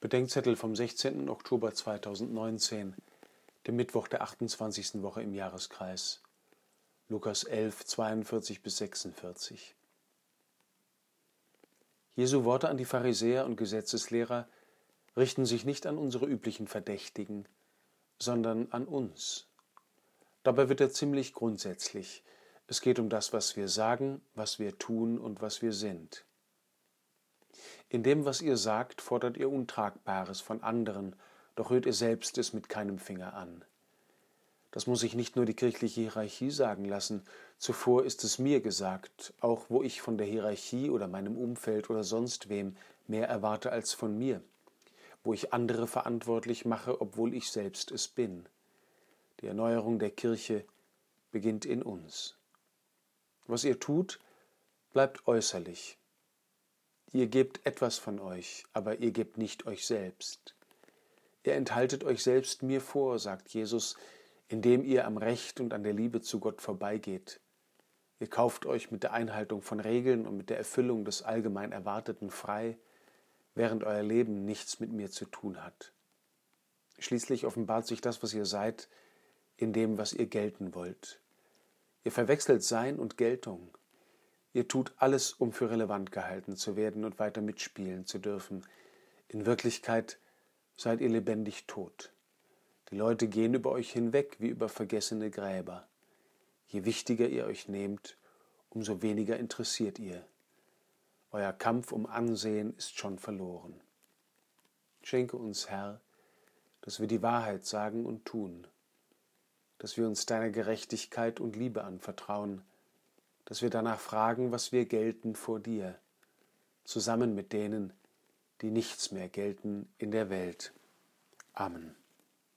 Bedenkzettel vom 16. Oktober 2019, dem Mittwoch der 28. Woche im Jahreskreis. Lukas 11, 42 bis 46. Jesu Worte an die Pharisäer und Gesetzeslehrer richten sich nicht an unsere üblichen Verdächtigen, sondern an uns. Dabei wird er ziemlich grundsätzlich. Es geht um das, was wir sagen, was wir tun und was wir sind. In dem, was ihr sagt, fordert ihr Untragbares von anderen, doch rührt ihr selbst es mit keinem Finger an. Das muss sich nicht nur die kirchliche Hierarchie sagen lassen, zuvor ist es mir gesagt, auch wo ich von der Hierarchie oder meinem Umfeld oder sonst wem mehr erwarte als von mir, wo ich andere verantwortlich mache, obwohl ich selbst es bin. Die Erneuerung der Kirche beginnt in uns. Was ihr tut, bleibt äußerlich, Ihr gebt etwas von euch, aber ihr gebt nicht euch selbst. Ihr enthaltet euch selbst mir vor, sagt Jesus, indem ihr am Recht und an der Liebe zu Gott vorbeigeht. Ihr kauft euch mit der Einhaltung von Regeln und mit der Erfüllung des allgemein Erwarteten frei, während euer Leben nichts mit mir zu tun hat. Schließlich offenbart sich das, was ihr seid, in dem, was ihr gelten wollt. Ihr verwechselt Sein und Geltung. Ihr tut alles, um für relevant gehalten zu werden und weiter mitspielen zu dürfen. In Wirklichkeit seid ihr lebendig tot. Die Leute gehen über euch hinweg wie über vergessene Gräber. Je wichtiger ihr euch nehmt, umso weniger interessiert ihr. Euer Kampf um Ansehen ist schon verloren. Schenke uns, Herr, dass wir die Wahrheit sagen und tun, dass wir uns deiner Gerechtigkeit und Liebe anvertrauen, dass wir danach fragen, was wir gelten vor dir, zusammen mit denen, die nichts mehr gelten in der Welt. Amen.